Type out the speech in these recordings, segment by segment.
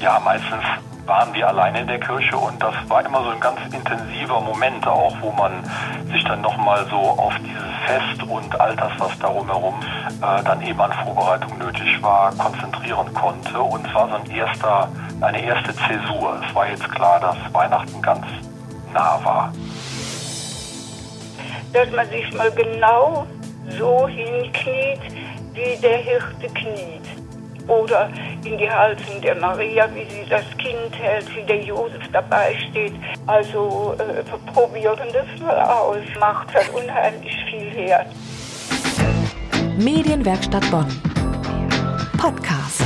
ja, meistens waren wir alleine in der Kirche und das war immer so ein ganz intensiver Moment auch, wo man sich dann nochmal so auf dieses Fest und all das, was darum herum äh, dann eben an Vorbereitung nötig war, konzentrieren konnte. Und es war so ein erster, eine erste Zäsur. Es war jetzt klar, dass Weihnachten ganz nah war. Dass man sich mal genau so hinkniet, wie der Hirte kniet oder in die Halsen der Maria, wie sie das Kind hält, wie der Josef dabei steht. Also äh, probieren das mal aus, macht halt unheimlich viel her. Medienwerkstatt Bonn. Podcast.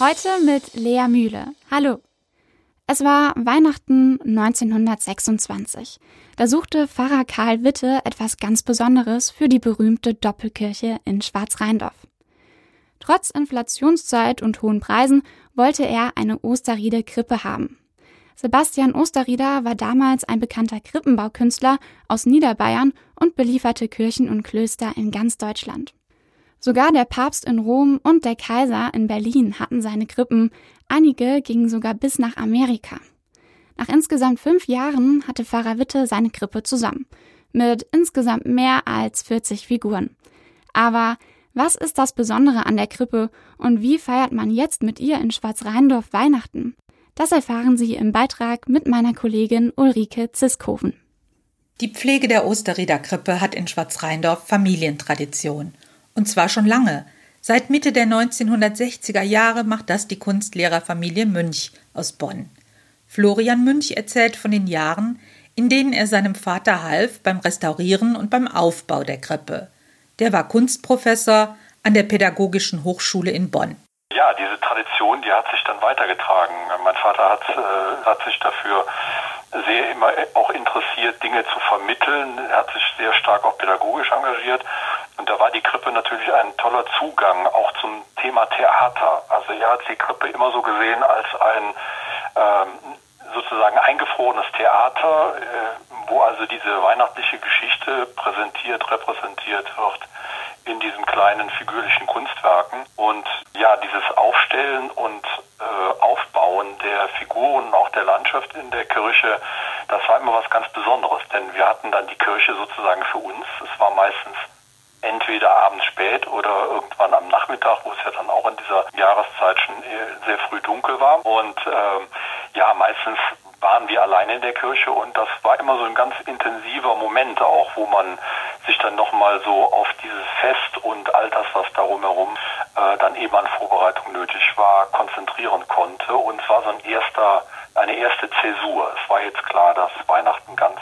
Heute mit Lea Mühle. Hallo. Es war Weihnachten 1926. Da suchte Pfarrer Karl Witte etwas ganz Besonderes für die berühmte Doppelkirche in Schwarzrheindorf. Trotz Inflationszeit und hohen Preisen wollte er eine Osterriede-Krippe haben. Sebastian Osterrieder war damals ein bekannter Krippenbaukünstler aus Niederbayern und belieferte Kirchen und Klöster in ganz Deutschland. Sogar der Papst in Rom und der Kaiser in Berlin hatten seine Krippen, einige gingen sogar bis nach Amerika. Nach insgesamt fünf Jahren hatte Pfarrer Witte seine Krippe zusammen, mit insgesamt mehr als 40 Figuren. Aber was ist das Besondere an der Krippe und wie feiert man jetzt mit ihr in Schwarzrheindorf Weihnachten? Das erfahren Sie im Beitrag mit meiner Kollegin Ulrike Ziskoven. Die Pflege der Osterrieder Krippe hat in Schwarzrheindorf Familientradition. Und zwar schon lange. Seit Mitte der 1960er Jahre macht das die Kunstlehrerfamilie Münch aus Bonn. Florian Münch erzählt von den Jahren, in denen er seinem Vater half beim Restaurieren und beim Aufbau der Krippe. Der war Kunstprofessor an der Pädagogischen Hochschule in Bonn. Ja, diese Tradition, die hat sich dann weitergetragen. Mein Vater hat, äh, hat sich dafür sehr immer auch interessiert, Dinge zu vermitteln. Er hat sich sehr stark auch pädagogisch engagiert. Und da war die Krippe natürlich ein toller Zugang auch zum Thema Theater. Also er hat die Krippe immer so gesehen als ein ähm, sozusagen eingefrorenes Theater, äh, wo also diese weihnachtliche Geschichte präsentiert, repräsentiert wird in diesen kleinen figürlichen Kunstwerken. Und ja, dieses Aufstellen und äh, Aufbauen der Figuren, auch der Landschaft in der Kirche, das war immer was ganz Besonderes, denn wir hatten dann die Kirche sozusagen für uns. Es war meistens entweder abends spät oder irgendwann am Nachmittag, wo es ja dann auch in dieser Jahreszeit schon sehr früh dunkel war. Und äh, ja, meistens waren wir alleine in der Kirche und das war immer so ein ganz intensiver Moment auch, wo man sich dann nochmal so auf dieses Fest und all das, was darum herum äh, dann eben an Vorbereitung nötig war, konzentrieren konnte. Und es war so ein erster, eine erste Zäsur. Es war jetzt klar, dass Weihnachten ganz.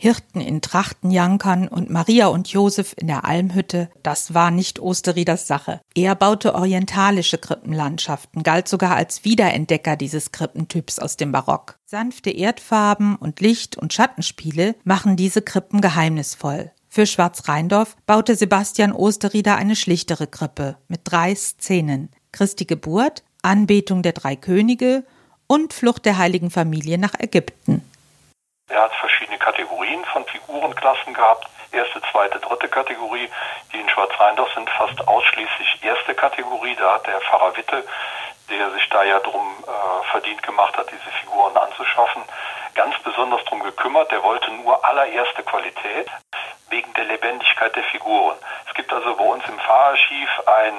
Hirten in Trachtenjankern und Maria und Josef in der Almhütte, das war nicht Osterieders Sache. Er baute orientalische Krippenlandschaften, galt sogar als Wiederentdecker dieses Krippentyps aus dem Barock. Sanfte Erdfarben und Licht- und Schattenspiele machen diese Krippen geheimnisvoll. Für Schwarzrheindorf baute Sebastian Osterrieder eine schlichtere Krippe mit drei Szenen. Christi Geburt, Anbetung der drei Könige und Flucht der heiligen Familie nach Ägypten. Er hat verschiedene Kategorien von Figurenklassen gehabt. Erste, zweite, dritte Kategorie. Die in Schwarzrheindorf sind fast ausschließlich erste Kategorie. Da hat der Pfarrer Witte, der sich da ja drum äh, verdient gemacht hat, diese Figuren anzuschaffen, ganz besonders drum gekümmert. Der wollte nur allererste Qualität wegen der Lebendigkeit der Figuren. Es gibt also bei uns im Pfarrarchiv ein,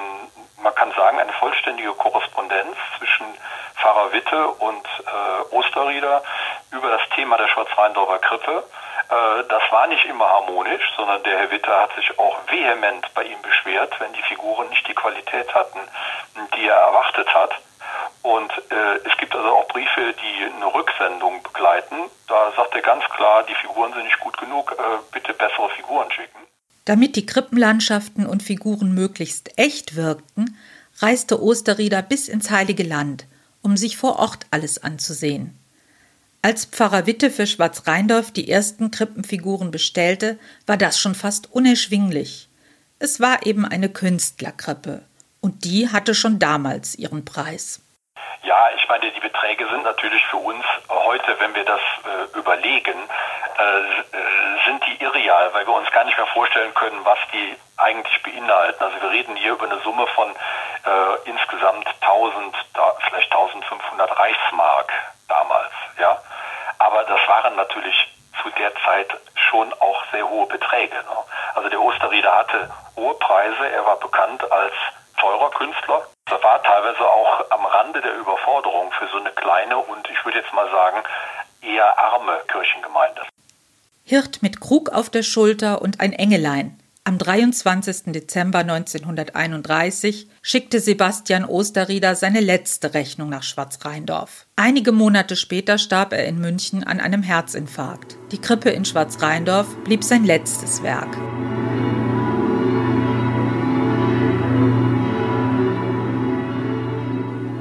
man kann sagen, eine vollständige Korrespondenz zwischen Pfarrer Witte und äh, Osterrieder über das Thema der Schwarzrheindorfer Krippe. Äh, das war nicht immer harmonisch, sondern der Herr Witte hat sich auch vehement bei ihm beschwert, wenn die Figuren nicht die Qualität hatten, die er erwartet hat. Und äh, es gibt also auch Briefe, die eine Rücksendung begleiten. Da sagt er ganz klar, die Figuren sind nicht gut genug, äh, bitte bessere Figuren schicken. Damit die Krippenlandschaften und Figuren möglichst echt wirkten, reiste Osterrieder bis ins Heilige Land – um sich vor Ort alles anzusehen. Als Pfarrer Witte für Schwarzrheindorf die ersten Krippenfiguren bestellte, war das schon fast unerschwinglich. Es war eben eine Künstlerkrippe. Und die hatte schon damals ihren Preis. Ja, ich meine, die Beträge sind natürlich für uns heute, wenn wir das äh, überlegen, äh, äh sind die irreal, weil wir uns gar nicht mehr vorstellen können, was die eigentlich beinhalten. Also wir reden hier über eine Summe von äh, insgesamt 1000, vielleicht 1500 Reichsmark damals, ja. Aber das waren natürlich zu der Zeit schon auch sehr hohe Beträge. Ne? Also der Osterrieder hatte hohe Preise, er war bekannt als teurer Künstler. Er war teilweise auch am Rande der Überforderung für so eine kleine und ich würde jetzt mal sagen eher arme Kirchengemeinde. Hirt mit Krug auf der Schulter und ein Engelein. Am 23. Dezember 1931 schickte Sebastian Osterrieder seine letzte Rechnung nach Schwarzrheindorf. Einige Monate später starb er in München an einem Herzinfarkt. Die Krippe in Schwarzrheindorf blieb sein letztes Werk.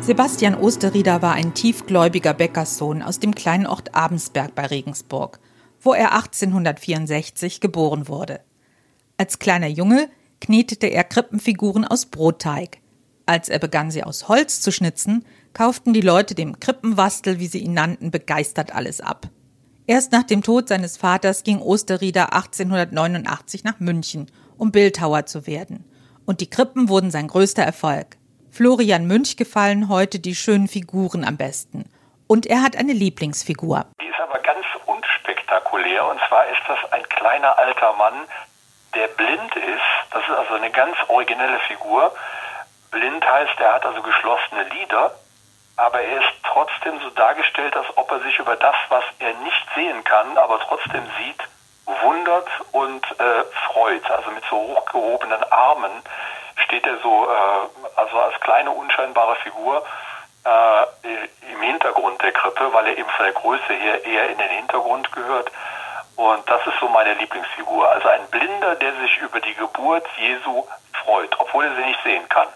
Sebastian Osterrieder war ein tiefgläubiger Bäckerssohn aus dem kleinen Ort Abensberg bei Regensburg, wo er 1864 geboren wurde. Als kleiner Junge knetete er Krippenfiguren aus Brotteig. Als er begann, sie aus Holz zu schnitzen, kauften die Leute dem Krippenwastel, wie sie ihn nannten, begeistert alles ab. Erst nach dem Tod seines Vaters ging Osterrieder 1889 nach München, um Bildhauer zu werden. Und die Krippen wurden sein größter Erfolg. Florian Münch gefallen heute die schönen Figuren am besten. Und er hat eine Lieblingsfigur. Die ist aber ganz unspektakulär. Und zwar ist das ein kleiner alter Mann, der blind ist. Das ist also eine ganz originelle Figur. Blind heißt, er hat also geschlossene Lider, aber er ist trotzdem so dargestellt, als ob er sich über das, was er nicht sehen kann, aber trotzdem sieht, wundert und äh, freut. Also mit so hochgehobenen Armen steht er so, äh, also als kleine unscheinbare Figur äh, im Hintergrund der Krippe, weil er eben von der Größe her eher in den Hintergrund gehört. Und das ist so meine Lieblingsfigur. Also ein Blinder, der sich über die Geburt Jesu freut, obwohl er sie nicht sehen kann.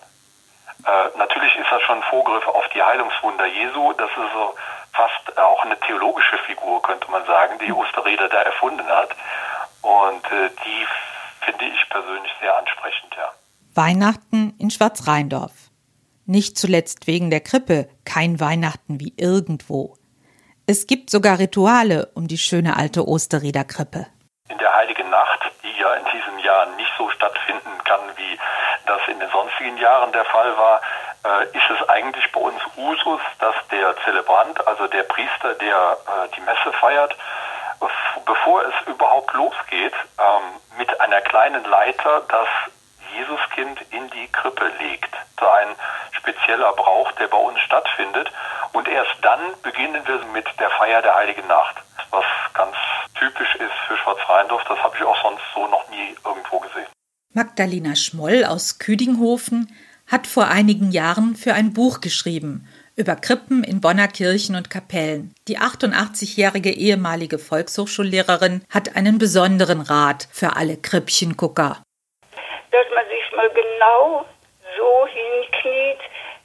Äh, natürlich ist das schon ein Vorgriff auf die Heilungswunder Jesu. Das ist so fast auch eine theologische Figur, könnte man sagen, die Osterrieder da erfunden hat. Und äh, die finde ich persönlich sehr ansprechend, ja. Weihnachten in Schwarzrheindorf. Nicht zuletzt wegen der Krippe, kein Weihnachten wie irgendwo. Es gibt sogar Rituale um die schöne alte Osterrieder-Krippe. In der Heiligen Nacht, die ja in diesem Jahr nicht so stattfinden kann, wie das in den sonstigen Jahren der Fall war, äh, ist es eigentlich bei uns Usus, dass der Zelebrant, also der Priester, der äh, die Messe feiert, bevor es überhaupt losgeht, ähm, mit einer kleinen Leiter das Jesuskind in die Krippe legt. So ein spezieller Brauch, der bei uns stattfindet. Und erst dann beginnen wir mit der Feier der Heiligen Nacht, was ganz typisch ist für Schwarzrheindorf. Das habe ich auch sonst so noch nie irgendwo gesehen. Magdalena Schmoll aus Küdinghofen hat vor einigen Jahren für ein Buch geschrieben über Krippen in Bonner Kirchen und Kapellen. Die 88-jährige ehemalige Volkshochschullehrerin hat einen besonderen Rat für alle Krippchengucker dass man sich mal genau so hinkniet,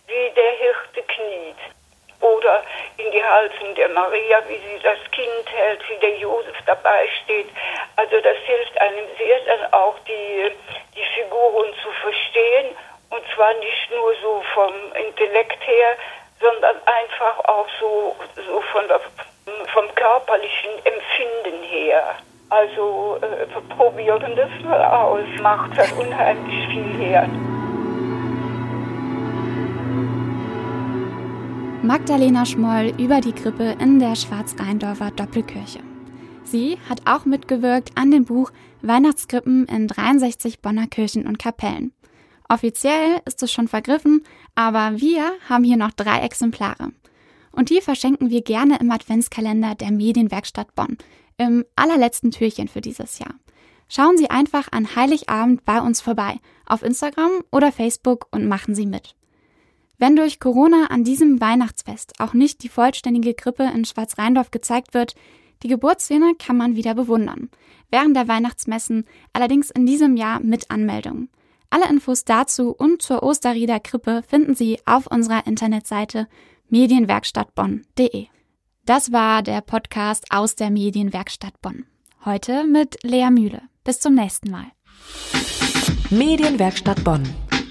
wie der Hirte kniet. Oder in die Halsen der Maria, wie sie das Kind hält, wie der Josef dabei steht. Also das hilft einem sehr, dann auch die, die Figuren zu verstehen. Und zwar nicht nur so vom Intellekt her, sondern einfach auch so, so von der, vom körperlichen Empfinden her. Also äh, probieren das mal aus, macht das unheimlich viel her. Magdalena Schmoll über die Krippe in der Schwarzrheindorfer Doppelkirche. Sie hat auch mitgewirkt an dem Buch Weihnachtskrippen in 63 Bonner Kirchen und Kapellen. Offiziell ist es schon vergriffen, aber wir haben hier noch drei Exemplare. Und die verschenken wir gerne im Adventskalender der Medienwerkstatt Bonn, im allerletzten Türchen für dieses Jahr. Schauen Sie einfach an Heiligabend bei uns vorbei, auf Instagram oder Facebook und machen Sie mit. Wenn durch Corona an diesem Weihnachtsfest auch nicht die vollständige Krippe in Schwarzrheindorf gezeigt wird, die Geburtsszene kann man wieder bewundern. Während der Weihnachtsmessen allerdings in diesem Jahr mit Anmeldung. Alle Infos dazu und zur Osterrieder Krippe finden Sie auf unserer Internetseite medienwerkstattbonn.de. Das war der Podcast aus der Medienwerkstatt Bonn. Heute mit Lea Mühle. Bis zum nächsten Mal. Medienwerkstatt Bonn.